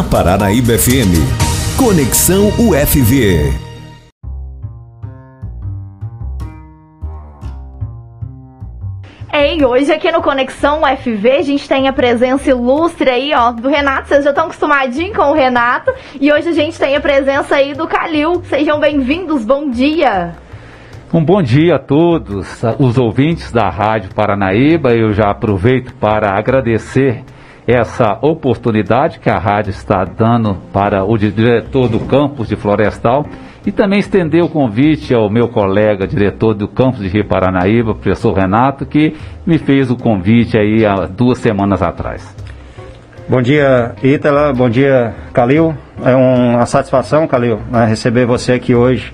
na Paranaíba FM. Conexão UFV. É, e hoje aqui no Conexão UFV a gente tem a presença ilustre aí, ó, do Renato. Vocês já estão acostumadinhos com o Renato. E hoje a gente tem a presença aí do Calil. Sejam bem-vindos, bom dia. Um bom dia a todos os ouvintes da Rádio Paranaíba. Eu já aproveito para agradecer essa oportunidade que a rádio está dando para o diretor do campus de Florestal e também estender o convite ao meu colega, diretor do campus de Rio Paranaíba, professor Renato, que me fez o convite aí há duas semanas atrás. Bom dia, Ítala. Bom dia, Calil. É uma satisfação, Calil, né, receber você aqui hoje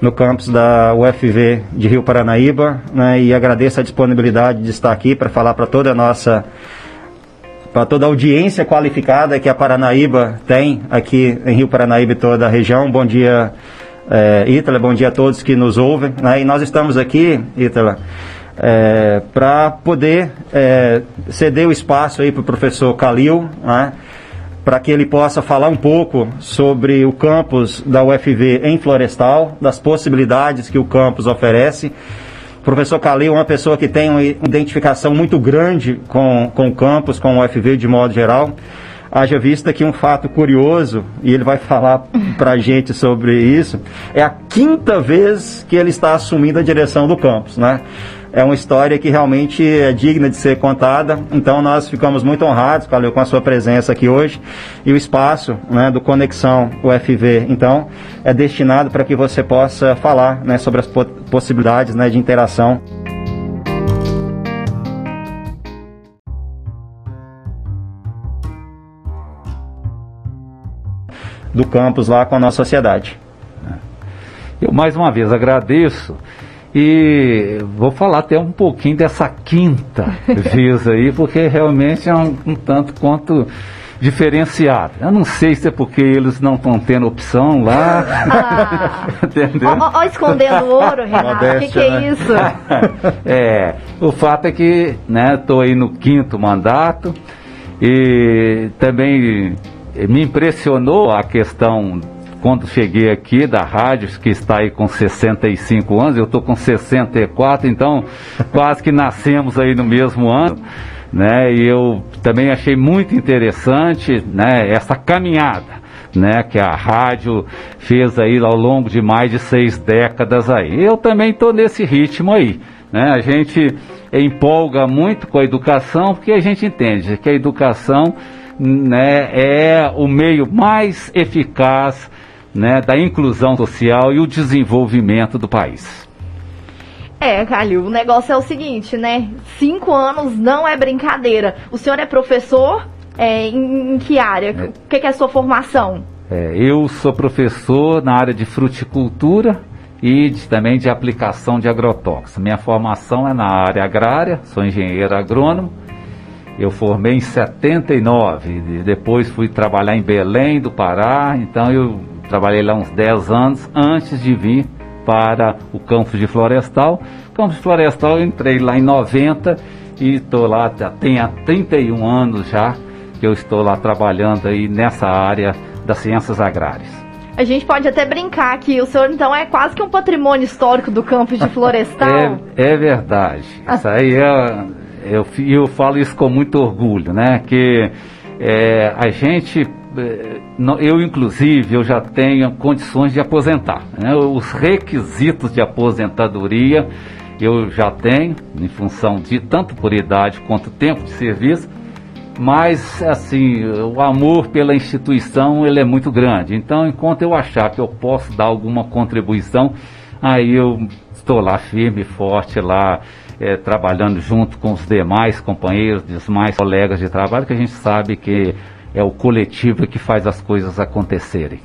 no campus da UFV de Rio Paranaíba né, e agradeço a disponibilidade de estar aqui para falar para toda a nossa para toda a audiência qualificada que a Paranaíba tem aqui em Rio Paranaíba e toda a região. Bom dia, é, Ítala, bom dia a todos que nos ouvem. Né? E nós estamos aqui, Ítala, é, para poder é, ceder o espaço aí para o professor Calil, né? para que ele possa falar um pouco sobre o campus da UFV em Florestal, das possibilidades que o campus oferece professor Calil é uma pessoa que tem uma identificação muito grande com, com o campus, com o UFV de modo geral. Haja vista que um fato curioso, e ele vai falar para a gente sobre isso, é a quinta vez que ele está assumindo a direção do campus, né? é uma história que realmente é digna de ser contada. Então nós ficamos muito honrados, Calil, com a sua presença aqui hoje. E o espaço né, do Conexão UFV, então, é destinado para que você possa falar né, sobre as possibilidades né, de interação. Do campus lá com a nossa sociedade. Eu mais uma vez agradeço e vou falar até um pouquinho dessa quinta vez aí, porque realmente é um, um tanto quanto diferenciado. Eu não sei se é porque eles não estão tendo opção lá. Ah. Entendeu? Ó, ó, escondendo ouro, Renato. O que, que, é né? isso? é, o fato é que estou né, aí no quinto mandato e também me impressionou a questão quando cheguei aqui da rádio, que está aí com 65 anos, eu estou com 64, então quase que nascemos aí no mesmo ano. Né, e eu também achei muito interessante né, essa caminhada né, que a rádio fez aí ao longo de mais de seis décadas aí. Eu também estou nesse ritmo aí. Né? A gente empolga muito com a educação porque a gente entende que a educação né, é o meio mais eficaz né, da inclusão social e o desenvolvimento do país. É, Calil, o negócio é o seguinte, né? Cinco anos não é brincadeira. O senhor é professor é, em, em, que área? É. O que, que, é a sua formação? É, eu sou professor na área de fruticultura e de, também de aplicação de agrotóxicos. Minha formação é na área agrária, sou engenheiro agrônomo. Eu formei em 79, depois fui trabalhar em Belém do Pará, então eu Trabalhei lá uns 10 anos antes de vir para o campus de Florestal. Campus de Florestal eu entrei lá em 90 e estou lá, já tem há 31 anos já que eu estou lá trabalhando aí nessa área das ciências agrárias. A gente pode até brincar que o senhor então é quase que um patrimônio histórico do campus de Florestal. é, é verdade. Isso aí é, eu, eu falo isso com muito orgulho, né? Que é, a gente é, eu inclusive eu já tenho condições de aposentar. Né? Os requisitos de aposentadoria eu já tenho, em função de tanto por idade quanto tempo de serviço, mas assim, o amor pela instituição ele é muito grande. Então, enquanto eu achar que eu posso dar alguma contribuição, aí eu estou lá firme forte lá, é, trabalhando junto com os demais companheiros, os demais colegas de trabalho, que a gente sabe que é o coletivo que faz as coisas acontecerem.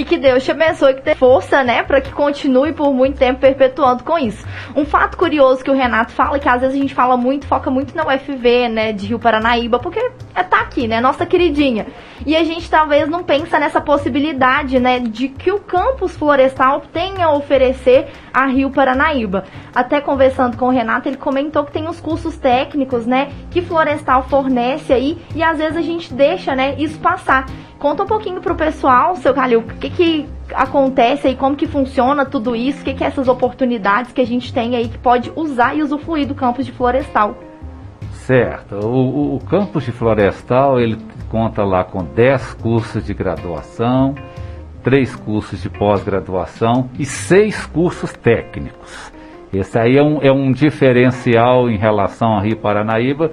E que Deus te abençoe, que tenha força, né, para que continue por muito tempo perpetuando com isso. Um fato curioso que o Renato fala, que às vezes a gente fala muito, foca muito na UFV, né, de Rio Paranaíba, porque é, tá aqui, né, nossa queridinha. E a gente talvez não pensa nessa possibilidade, né, de que o campus florestal tenha a oferecer a Rio Paranaíba. Até conversando com o Renato, ele comentou que tem os cursos técnicos, né, que florestal fornece aí, e às vezes a gente deixa, né, isso passar Conta um pouquinho pro pessoal, seu Calil, o que que acontece aí, como que funciona tudo isso, o que que é essas oportunidades que a gente tem aí que pode usar e usufruir do campus de Florestal. Certo. O, o campus de Florestal, ele conta lá com 10 cursos de graduação, três cursos de pós-graduação e seis cursos técnicos. Esse aí é um, é um diferencial em relação a Rio Paranaíba,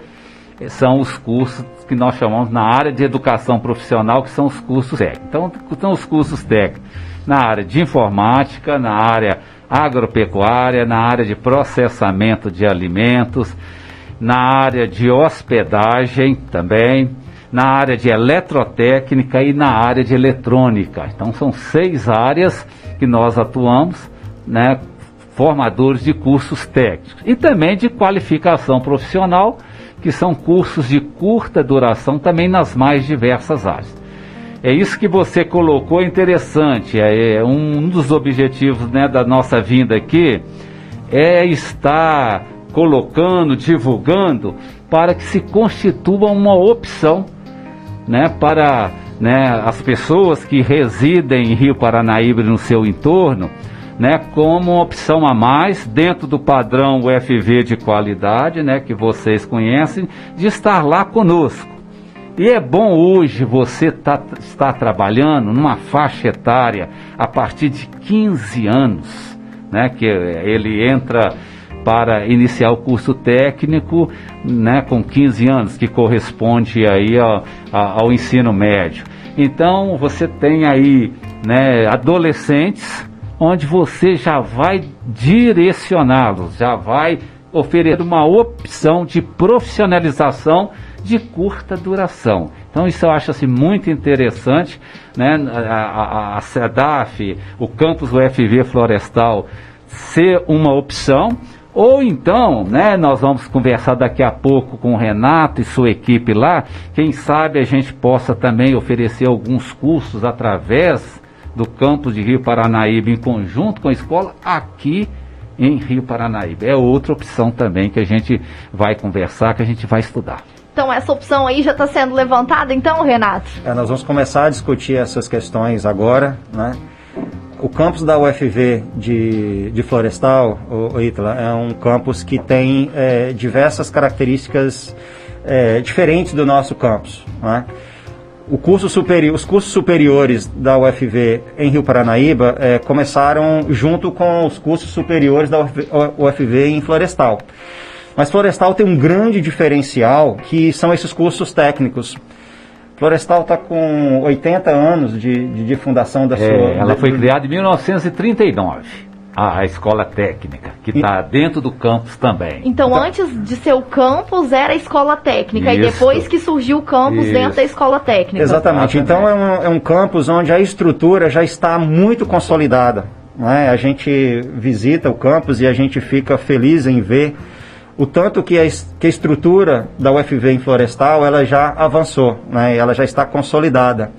são os cursos que nós chamamos na área de educação profissional, que são os cursos técnicos. Então, são os cursos técnicos na área de informática, na área agropecuária, na área de processamento de alimentos, na área de hospedagem também, na área de eletrotécnica e na área de eletrônica. Então, são seis áreas que nós atuamos, né, formadores de cursos técnicos e também de qualificação profissional que são cursos de curta duração também nas mais diversas áreas. É isso que você colocou interessante. É, é um dos objetivos né, da nossa vinda aqui é estar colocando, divulgando, para que se constitua uma opção né, para né, as pessoas que residem em Rio Paranaíba e no seu entorno né, como opção a mais dentro do padrão UFV de qualidade, né, que vocês conhecem, de estar lá conosco. E é bom hoje você tá, estar trabalhando numa faixa etária a partir de 15 anos, né, que ele entra para iniciar o curso técnico né, com 15 anos, que corresponde aí ao, ao ensino médio. Então você tem aí né, adolescentes onde você já vai direcioná-los, já vai oferecer uma opção de profissionalização de curta duração. Então isso eu acho assim, muito interessante, né? a, CEDAF, o campus UFV Florestal ser uma opção, ou então, né, nós vamos conversar daqui a pouco com o Renato e sua equipe lá, quem sabe a gente possa também oferecer alguns cursos através do campus de Rio Paranaíba em conjunto com a escola aqui em Rio Paranaíba. É outra opção também que a gente vai conversar, que a gente vai estudar. Então essa opção aí já está sendo levantada, então, Renato? É, nós vamos começar a discutir essas questões agora, né? O campus da UFV de, de Florestal, o, Itala, é um campus que tem é, diversas características é, diferentes do nosso campus. Né? O curso superior, os cursos superiores da UFV em Rio Paranaíba é, começaram junto com os cursos superiores da UFV em Florestal. Mas Florestal tem um grande diferencial que são esses cursos técnicos. Florestal está com 80 anos de, de, de fundação da é, sua. Ela foi criada em 1939 a, a escola técnica, que está dentro do campus também. Então, então, antes de ser o campus, era a escola técnica, isso, e depois que surgiu o campus isso. dentro da escola técnica. Exatamente. Então, é um, é um campus onde a estrutura já está muito consolidada. Né? A gente visita o campus e a gente fica feliz em ver o tanto que a, que a estrutura da UFV em Florestal ela já avançou, né? ela já está consolidada.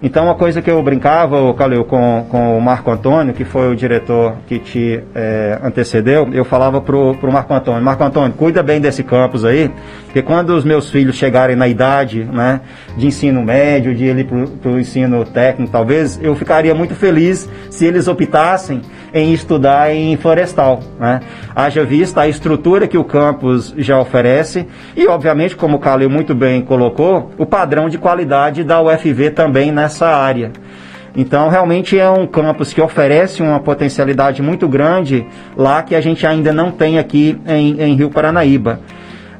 Então, uma coisa que eu brincava, Calil, com, com o Marco Antônio, que foi o diretor que te é, antecedeu, eu falava pro, pro Marco Antônio, Marco Antônio, cuida bem desse campus aí, porque quando os meus filhos chegarem na idade né, de ensino médio, de ir para o ensino técnico, talvez, eu ficaria muito feliz se eles optassem em estudar em florestal. Né? Haja vista a estrutura que o campus já oferece e, obviamente, como o Calil muito bem colocou, o padrão de qualidade da UFV também nessa área. Então, realmente é um campus que oferece uma potencialidade muito grande lá que a gente ainda não tem aqui em, em Rio Paranaíba.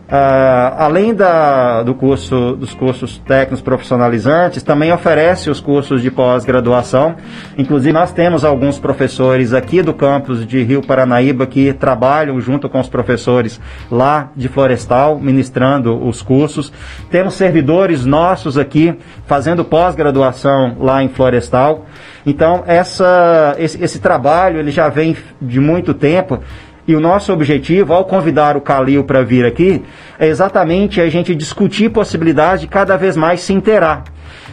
Uh, além da, do curso, dos cursos técnicos profissionalizantes, também oferece os cursos de pós-graduação. Inclusive, nós temos alguns professores aqui do campus de Rio Paranaíba que trabalham junto com os professores lá de Florestal, ministrando os cursos. Temos servidores nossos aqui fazendo pós-graduação lá em Florestal. Então, essa, esse, esse trabalho ele já vem de muito tempo e o nosso objetivo, ao convidar o Calil para vir aqui, é exatamente a gente discutir possibilidades de cada vez mais se inteirar,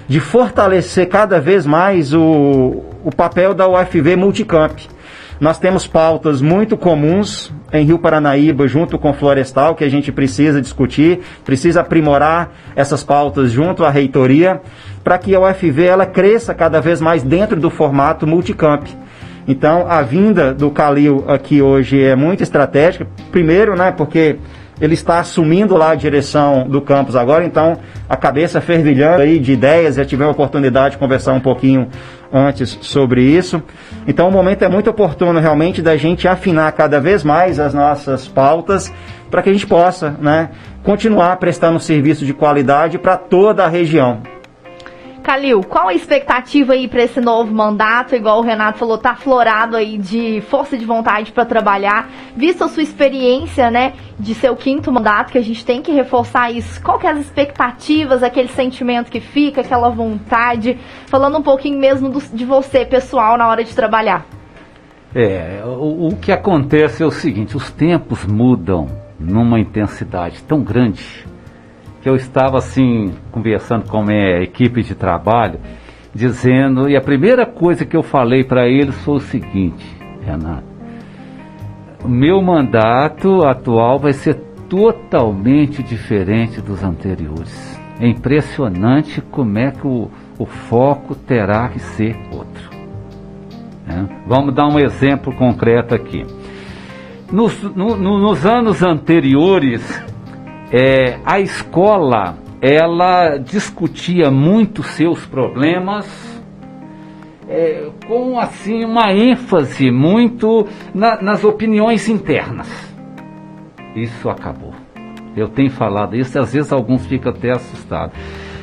de fortalecer cada vez mais o, o papel da UFV Multicamp. Nós temos pautas muito comuns em Rio Paranaíba, junto com Florestal, que a gente precisa discutir, precisa aprimorar essas pautas junto à reitoria para que a UFV ela cresça cada vez mais dentro do formato multicamp. Então, a vinda do Calil aqui hoje é muito estratégica. Primeiro, né, porque ele está assumindo lá a direção do campus agora, então a cabeça fervilhando aí de ideias, já tivemos a oportunidade de conversar um pouquinho antes sobre isso. Então o momento é muito oportuno realmente da gente afinar cada vez mais as nossas pautas para que a gente possa né, continuar prestando serviço de qualidade para toda a região. Calil, qual a expectativa aí para esse novo mandato? Igual o Renato falou, tá florado aí de força de vontade para trabalhar. Visto a sua experiência, né, de seu quinto mandato, que a gente tem que reforçar isso. Qual que é as expectativas, aquele sentimento que fica, aquela vontade? Falando um pouquinho mesmo do, de você, pessoal, na hora de trabalhar. É, o, o que acontece é o seguinte, os tempos mudam numa intensidade tão grande que eu estava assim conversando com a minha equipe de trabalho, dizendo, e a primeira coisa que eu falei para eles foi o seguinte, Renato, meu mandato atual vai ser totalmente diferente dos anteriores. É impressionante como é que o, o foco terá que ser outro. É? Vamos dar um exemplo concreto aqui. Nos, no, no, nos anos anteriores, é, a escola ela discutia muito seus problemas é, com assim uma ênfase muito na, nas opiniões internas. Isso acabou. Eu tenho falado isso, às vezes alguns ficam até assustados.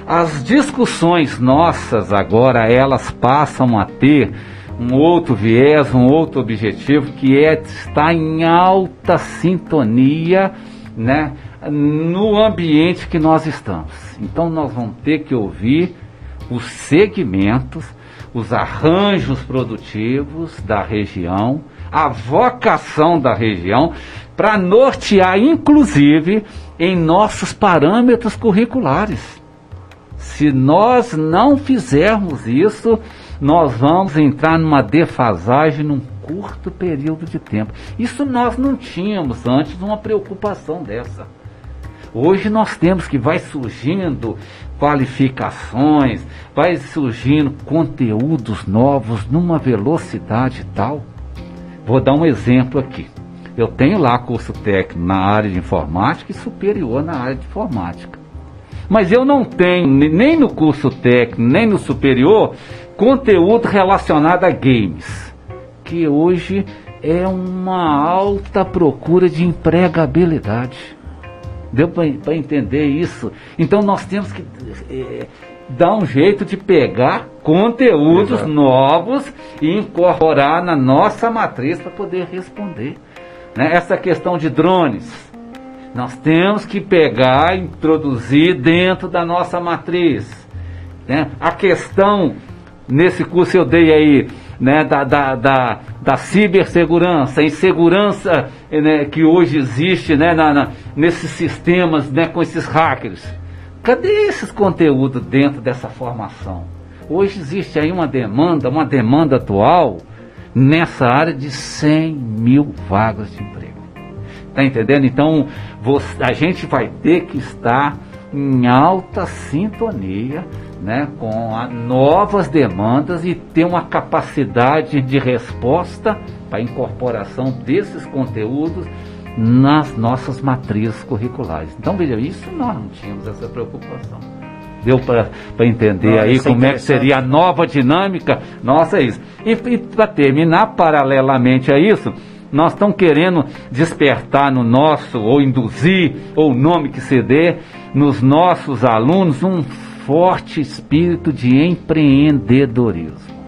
As discussões nossas agora, elas passam a ter um outro viés, um outro objetivo, que é estar em alta sintonia, né? No ambiente que nós estamos. Então nós vamos ter que ouvir os segmentos, os arranjos produtivos da região, a vocação da região, para nortear, inclusive, em nossos parâmetros curriculares. Se nós não fizermos isso, nós vamos entrar numa defasagem num curto período de tempo. Isso nós não tínhamos antes uma preocupação dessa. Hoje nós temos que vai surgindo qualificações, vai surgindo conteúdos novos numa velocidade tal. Vou dar um exemplo aqui. Eu tenho lá curso técnico na área de informática e superior na área de informática. Mas eu não tenho, nem no curso técnico, nem no superior, conteúdo relacionado a games, que hoje é uma alta procura de empregabilidade. Deu para entender isso? Então nós temos que é, dar um jeito de pegar conteúdos Exato. novos e incorporar na nossa matriz para poder responder. Né? Essa questão de drones. Nós temos que pegar e introduzir dentro da nossa matriz. Né? A questão, nesse curso eu dei aí, né, da, da, da, da cibersegurança, insegurança né, que hoje existe né, na, na, nesses sistemas, né, com esses hackers. Cadê esses conteúdos dentro dessa formação? Hoje existe aí uma demanda, uma demanda atual nessa área de 100 mil vagas de emprego. Tá entendendo? Então, você, a gente vai ter que estar em alta sintonia né, com novas demandas e ter uma capacidade de resposta para a incorporação desses conteúdos nas nossas matrizes curriculares. Então, veja, isso nós não tínhamos essa preocupação. Deu para entender não, aí é como é que seria a nova dinâmica? Nossa, é isso. E, e para terminar, paralelamente a isso, nós estamos querendo despertar no nosso, ou induzir, ou o nome que se dê, nos nossos alunos um forte espírito de empreendedorismo.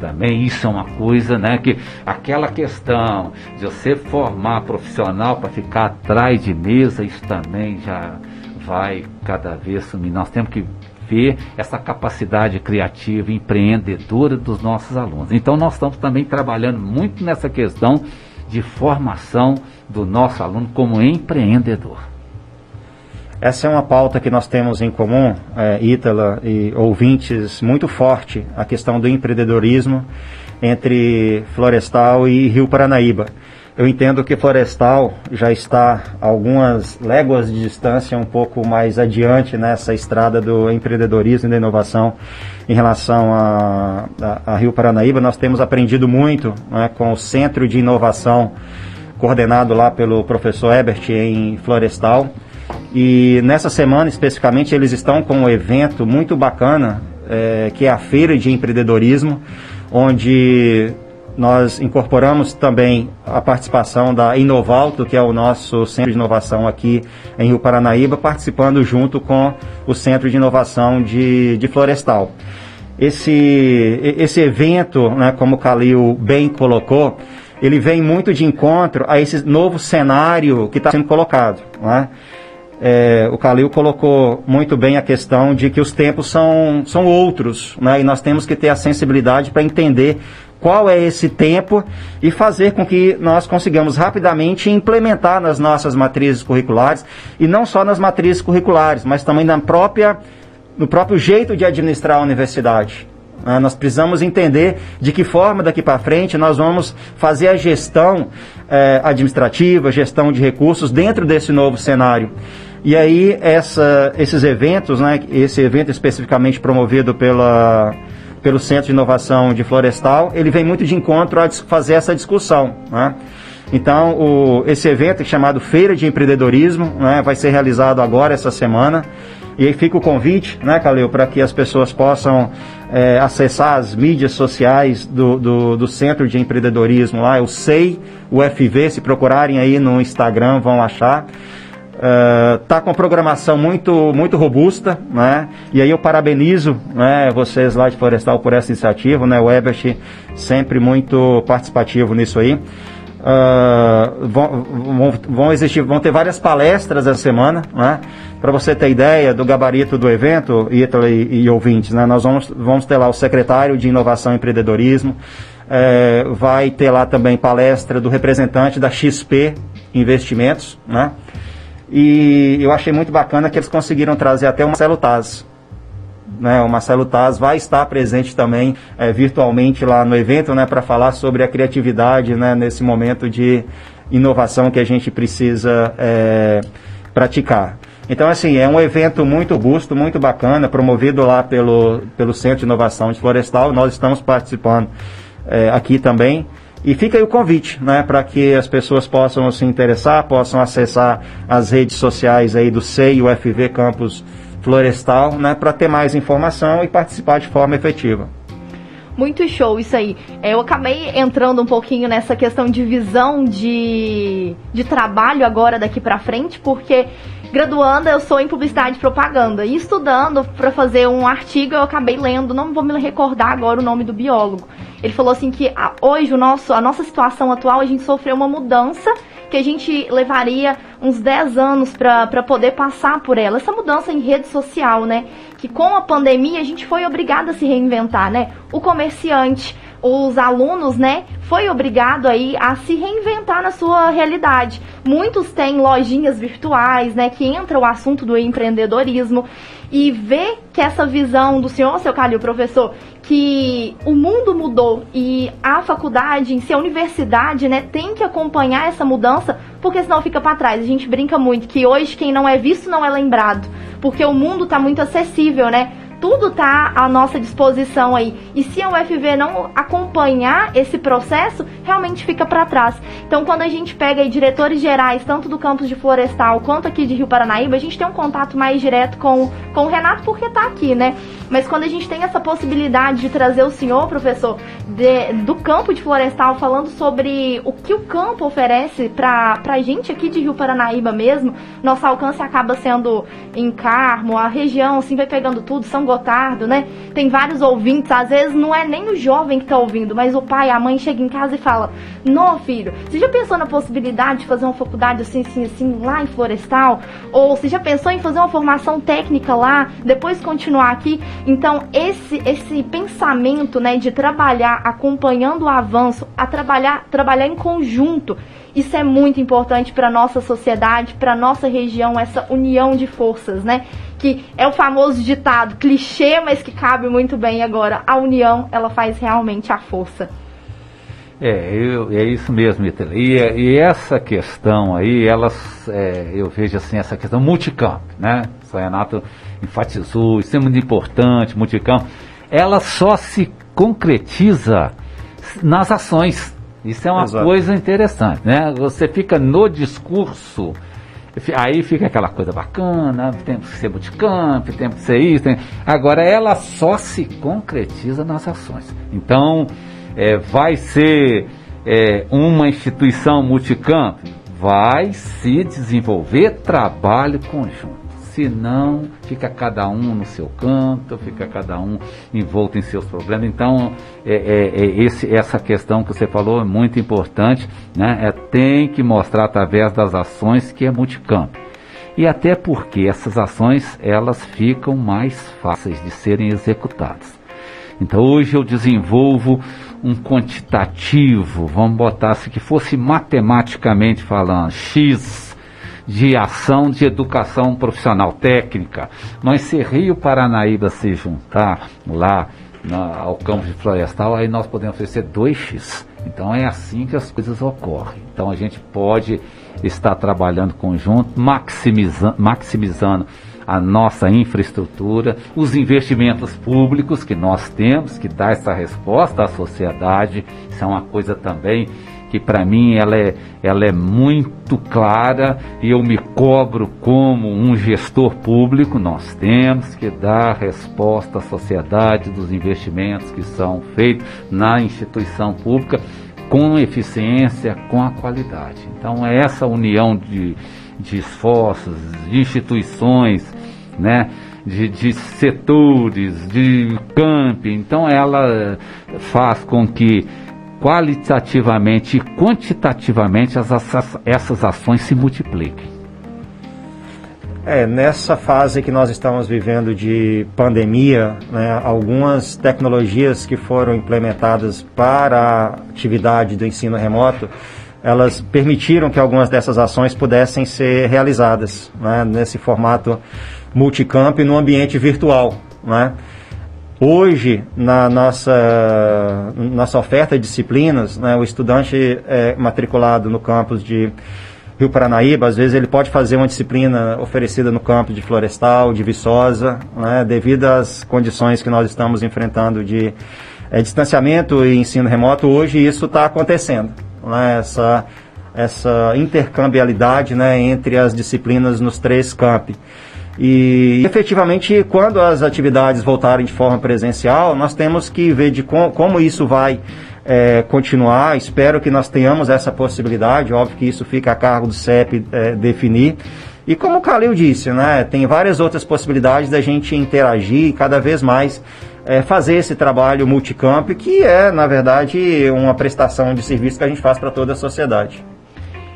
Também isso é uma coisa, né? Que aquela questão de você formar profissional para ficar atrás de mesa, isso também já vai cada vez sumir. Nós temos que ver essa capacidade criativa, empreendedora dos nossos alunos. Então nós estamos também trabalhando muito nessa questão de formação do nosso aluno como empreendedor. Essa é uma pauta que nós temos em comum, é, Ítala e ouvintes, muito forte, a questão do empreendedorismo entre Florestal e Rio Paranaíba. Eu entendo que Florestal já está algumas léguas de distância, um pouco mais adiante nessa estrada do empreendedorismo e da inovação em relação a, a, a Rio Paranaíba. Nós temos aprendido muito né, com o Centro de Inovação, coordenado lá pelo professor Ebert em Florestal. E nessa semana especificamente eles estão com um evento muito bacana, é, que é a Feira de Empreendedorismo, onde nós incorporamos também a participação da Inovalto, que é o nosso centro de inovação aqui em Rio Paranaíba, participando junto com o Centro de Inovação de, de Florestal. Esse, esse evento, né, como o Calil bem colocou, ele vem muito de encontro a esse novo cenário que está sendo colocado. Né? É, o Calil colocou muito bem a questão de que os tempos são, são outros, né? e nós temos que ter a sensibilidade para entender qual é esse tempo e fazer com que nós consigamos rapidamente implementar nas nossas matrizes curriculares e não só nas matrizes curriculares, mas também na própria, no próprio jeito de administrar a universidade. Ah, nós precisamos entender de que forma daqui para frente nós vamos fazer a gestão eh, administrativa, gestão de recursos dentro desse novo cenário. E aí essa, esses eventos, né, esse evento especificamente promovido pela pelo Centro de Inovação de Florestal, ele vem muito de encontro a fazer essa discussão. Né? Então, o, esse evento é chamado Feira de Empreendedorismo né, vai ser realizado agora, essa semana. E aí fica o convite, né, Calil, para que as pessoas possam é, acessar as mídias sociais do, do, do, Centro de Empreendedorismo lá, eu sei, o FV, se procurarem aí no Instagram vão achar está uh, com programação muito, muito robusta, né? E aí eu parabenizo né, vocês lá de Florestal por essa iniciativa, né? O Ebert sempre muito participativo nisso aí. Uh, vão, vão, vão, existir, vão ter várias palestras essa semana, né? Para você ter ideia do gabarito do evento, Ítalo e, e, ouvintes, né? Nós vamos, vamos ter lá o secretário de Inovação e Empreendedorismo, é, vai ter lá também palestra do representante da XP Investimentos, né? E eu achei muito bacana que eles conseguiram trazer até o Marcelo Taz. Né, o Marcelo Taz vai estar presente também é, virtualmente lá no evento né, para falar sobre a criatividade né, nesse momento de inovação que a gente precisa é, praticar. Então, assim, é um evento muito robusto, muito bacana, promovido lá pelo, pelo Centro de Inovação de Florestal. Nós estamos participando é, aqui também. E fica aí o convite, né, para que as pessoas possam se interessar, possam acessar as redes sociais aí do o FV Campus Florestal, né, para ter mais informação e participar de forma efetiva. Muito show isso aí. É, eu acabei entrando um pouquinho nessa questão de visão de, de trabalho agora daqui para frente, porque graduanda eu sou em publicidade e propaganda e estudando para fazer um artigo eu acabei lendo, não vou me recordar agora o nome do biólogo. Ele falou assim que a, hoje o nosso, a nossa situação atual, a gente sofreu uma mudança que a gente levaria uns 10 anos para poder passar por ela. Essa mudança em rede social, né? Que com a pandemia a gente foi obrigado a se reinventar, né? O comerciante, os alunos, né, foi obrigado aí a se reinventar na sua realidade. Muitos têm lojinhas virtuais, né, que entra o assunto do empreendedorismo e ver que essa visão do senhor, seu Calil, professor, que o mundo mudou e a faculdade, em si, a universidade, né, tem que acompanhar essa mudança, porque senão fica para trás. A gente brinca muito que hoje quem não é visto não é lembrado, porque o mundo está muito acessível, né? Tudo tá à nossa disposição aí. E se a UFV não acompanhar esse processo, realmente fica para trás. Então, quando a gente pega aí diretores gerais, tanto do campus de Florestal quanto aqui de Rio Paranaíba, a gente tem um contato mais direto com, com o Renato porque tá aqui, né? Mas quando a gente tem essa possibilidade de trazer o senhor, professor, de, do campo de Florestal, falando sobre o que o campo oferece pra, pra gente aqui de Rio Paranaíba mesmo, nosso alcance acaba sendo em Carmo, a região, assim, vai pegando tudo, São Gotardo, né? Tem vários ouvintes, às vezes não é nem o jovem que tá ouvindo, mas o pai, a mãe chega em casa e fala: Não, filho, você já pensou na possibilidade de fazer uma faculdade assim, assim, assim, lá em Florestal? Ou você já pensou em fazer uma formação técnica lá, depois continuar aqui? Então, esse, esse pensamento, né, de trabalhar acompanhando o avanço, a trabalhar, trabalhar em conjunto, isso é muito importante para nossa sociedade, para nossa região, essa união de forças, né? Que é o famoso ditado, clichê, mas que cabe muito bem agora. A união, ela faz realmente a força. É, eu, é isso mesmo, Ítala. E, e, essa questão aí, elas, é, eu vejo assim, essa questão multicampo, né? O Renato enfatizou, isso é muito importante, multicampo. Ela só se concretiza nas ações. Isso é uma Exato. coisa interessante, né? Você fica no discurso, aí fica aquela coisa bacana, tem que ser multicampo, tem que ser isso. Tem... Agora, ela só se concretiza nas ações. Então, é, vai ser é, uma instituição multicampo? Vai se desenvolver trabalho conjunto. Senão, fica cada um no seu canto, fica cada um envolto em seus problemas. Então, é, é, é esse, essa questão que você falou é muito importante. Né? É, tem que mostrar através das ações que é multicampo. E até porque essas ações elas ficam mais fáceis de serem executadas. Então hoje eu desenvolvo um quantitativo, vamos botar assim, que fosse matematicamente falando, X de ação de educação profissional técnica. Mas se Rio Paranaíba se juntar lá na, ao campo de florestal, aí nós podemos oferecer 2x. Então é assim que as coisas ocorrem. Então a gente pode estar trabalhando conjunto, maximizando, maximizando a nossa infraestrutura, os investimentos públicos que nós temos, que dá essa resposta à sociedade, isso é uma coisa também que para mim ela é, ela é muito clara e eu me cobro como um gestor público, nós temos que dar resposta à sociedade dos investimentos que são feitos na instituição pública com eficiência, com a qualidade. Então é essa união de de esforços, de instituições, né? De, de, setores, de camping. Então ela faz com que qualitativamente e quantitativamente as, as, essas ações se multipliquem. É, nessa fase que nós estamos vivendo de pandemia, né, algumas tecnologias que foram implementadas para a atividade do ensino remoto elas permitiram que algumas dessas ações pudessem ser realizadas né, nesse formato multicamp no ambiente virtual. Né. Hoje, na nossa, nossa oferta de disciplinas, né, o estudante é matriculado no campus de Rio Paranaíba, às vezes ele pode fazer uma disciplina oferecida no campus de Florestal, de Viçosa, né, devido às condições que nós estamos enfrentando de é, distanciamento e ensino remoto, hoje isso está acontecendo né, essa, essa intercambialidade né, entre as disciplinas nos três campi. E efetivamente, quando as atividades voltarem de forma presencial, nós temos que ver de com, como isso vai é, continuar. Espero que nós tenhamos essa possibilidade. Óbvio que isso fica a cargo do CEP é, definir. E como o Calil disse, né, tem várias outras possibilidades da gente interagir cada vez mais é, fazer esse trabalho multicamp, que é, na verdade, uma prestação de serviço que a gente faz para toda a sociedade.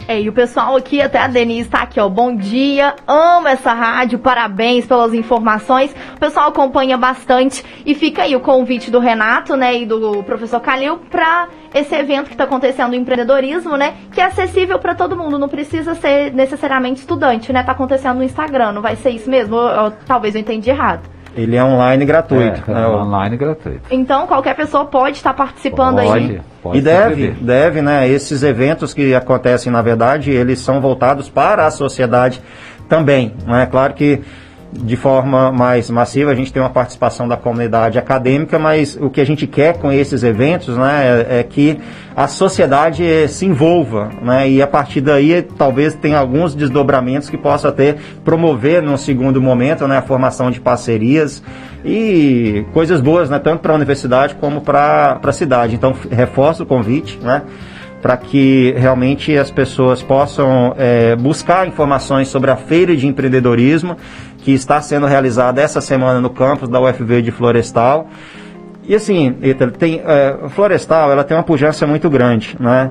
É, e o pessoal aqui, até a Denise está aqui, ó. Bom dia, amo essa rádio, parabéns pelas informações. O pessoal acompanha bastante e fica aí o convite do Renato, né, e do professor Calil para esse evento que está acontecendo o empreendedorismo, né, que é acessível para todo mundo, não precisa ser necessariamente estudante, né? Tá acontecendo no Instagram, não vai ser isso mesmo? Talvez eu entendi errado. Ele é online gratuito. É, né? online gratuito. Então qualquer pessoa pode estar participando pode, aí. Pode e deve, deve, né? Esses eventos que acontecem, na verdade, eles são voltados para a sociedade também. Né? Claro que de forma mais massiva, a gente tem uma participação da comunidade acadêmica, mas o que a gente quer com esses eventos né, é, é que a sociedade se envolva, né, e a partir daí talvez tenha alguns desdobramentos que possa até promover num segundo momento né, a formação de parcerias e coisas boas, né, tanto para a universidade como para a cidade. Então, reforço o convite, né, para que realmente as pessoas possam é, buscar informações sobre a feira de empreendedorismo que está sendo realizada essa semana no campus da UFV de Florestal. E assim, tem, é, Florestal ela tem uma pujança muito grande, né?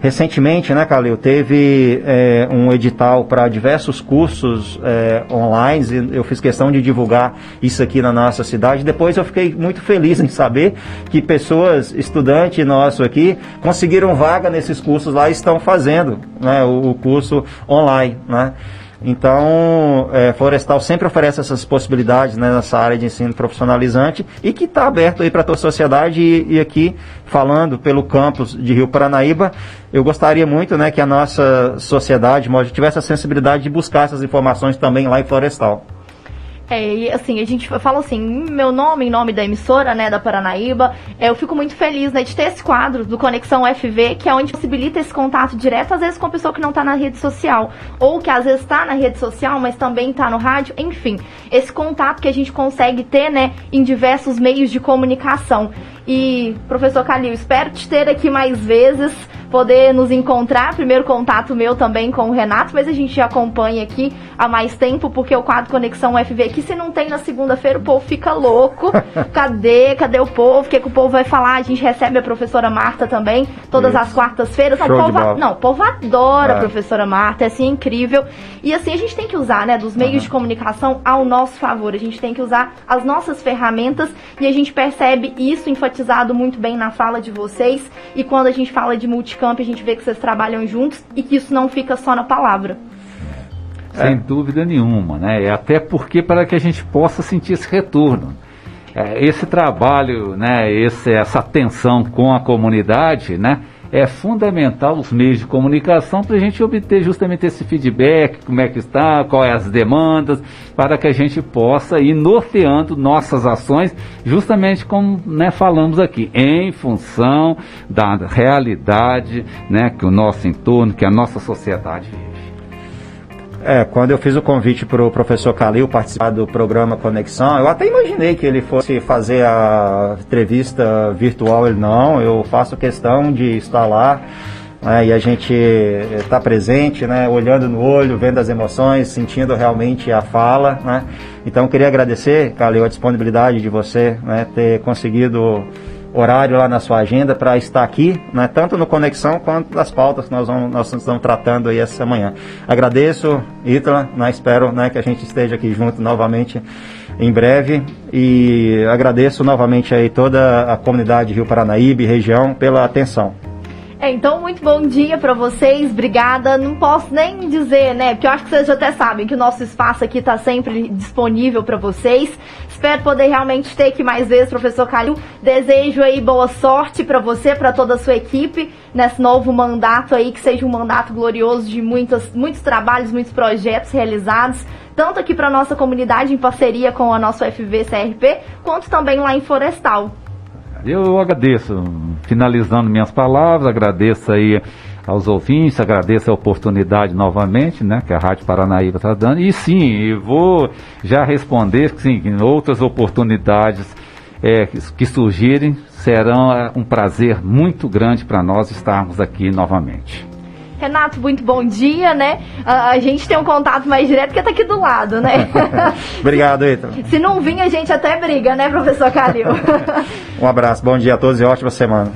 Recentemente, né, Calil, teve é, um edital para diversos cursos é, online. Eu fiz questão de divulgar isso aqui na nossa cidade. Depois eu fiquei muito feliz em saber que pessoas, estudantes nossos aqui, conseguiram vaga nesses cursos lá e estão fazendo né, o, o curso online. Né? Então, é, Florestal sempre oferece essas possibilidades né, nessa área de ensino profissionalizante e que está aberto aí para toda a sociedade e, e, aqui falando pelo campus de Rio Paranaíba, eu gostaria muito né, que a nossa sociedade tivesse a sensibilidade de buscar essas informações também lá em Florestal. É, e assim, a gente fala assim, meu nome, em nome da emissora, né, da Paranaíba, é, eu fico muito feliz, né, de ter esse quadro do Conexão FV, que é onde possibilita esse contato direto, às vezes com a pessoa que não está na rede social, ou que às vezes está na rede social, mas também está no rádio, enfim, esse contato que a gente consegue ter, né, em diversos meios de comunicação. E, professor Calil, espero te ter aqui mais vezes, poder nos encontrar. Primeiro contato meu também com o Renato, mas a gente já acompanha aqui há mais tempo, porque o quadro Conexão UFV aqui, se não tem na segunda-feira, o povo fica louco. Cadê? Cadê o povo? O que, que o povo vai falar? A gente recebe a professora Marta também, todas Isso. as quartas-feiras. Não, o povo, não, o povo adora é. a professora Marta, é assim, incrível. E assim, a gente tem que usar, né, dos meios uhum. de comunicação ao nosso favor. A gente tem que usar as nossas ferramentas e a gente percebe isso enfatizado muito bem na fala de vocês. E quando a gente fala de multicamp, a gente vê que vocês trabalham juntos e que isso não fica só na palavra. Sem é. dúvida nenhuma, né? É até porque para que a gente possa sentir esse retorno. É, esse trabalho, né, esse, essa atenção com a comunidade, né, é fundamental os meios de comunicação para a gente obter justamente esse feedback, como é que está, quais as demandas, para que a gente possa ir norteando nossas ações, justamente como né, falamos aqui, em função da realidade né, que o nosso entorno, que a nossa sociedade vive. É, quando eu fiz o convite para o professor Calil participar do programa Conexão, eu até imaginei que ele fosse fazer a entrevista virtual. Ele não, eu faço questão de estar lá né, e a gente está presente, né, olhando no olho, vendo as emoções, sentindo realmente a fala. Né. Então, queria agradecer, Calil, a disponibilidade de você né, ter conseguido horário lá na sua agenda para estar aqui, né, tanto no Conexão quanto nas pautas que nós, vamos, nós estamos tratando aí essa manhã. Agradeço, Ítala, né, espero né, que a gente esteja aqui junto novamente em breve e agradeço novamente aí toda a comunidade Rio Paranaíba e região pela atenção. É, então, muito bom dia para vocês, obrigada. Não posso nem dizer, né? Porque eu acho que vocês já até sabem que o nosso espaço aqui está sempre disponível para vocês. Espero poder realmente ter aqui mais vezes, professor Calil. Desejo aí boa sorte para você, para toda a sua equipe, nesse novo mandato aí, que seja um mandato glorioso de muitos, muitos trabalhos, muitos projetos realizados, tanto aqui para nossa comunidade, em parceria com a nossa UFV CRP, quanto também lá em Florestal. Eu agradeço, finalizando minhas palavras, agradeço aí aos ouvintes, agradeço a oportunidade novamente, né, que a Rádio Paranaíba está dando. E sim, vou já responder que sim, em outras oportunidades é, que, surgirem, serão é, um prazer muito grande para nós estarmos aqui novamente. Renato, muito bom dia, né? A, a, gente tem um contato mais direto que tá aqui do lado, né? Obrigado, Ítalo. Se não vir, a gente até briga, né, professor Calil? um abraço, bom dia a todos e ótima semana.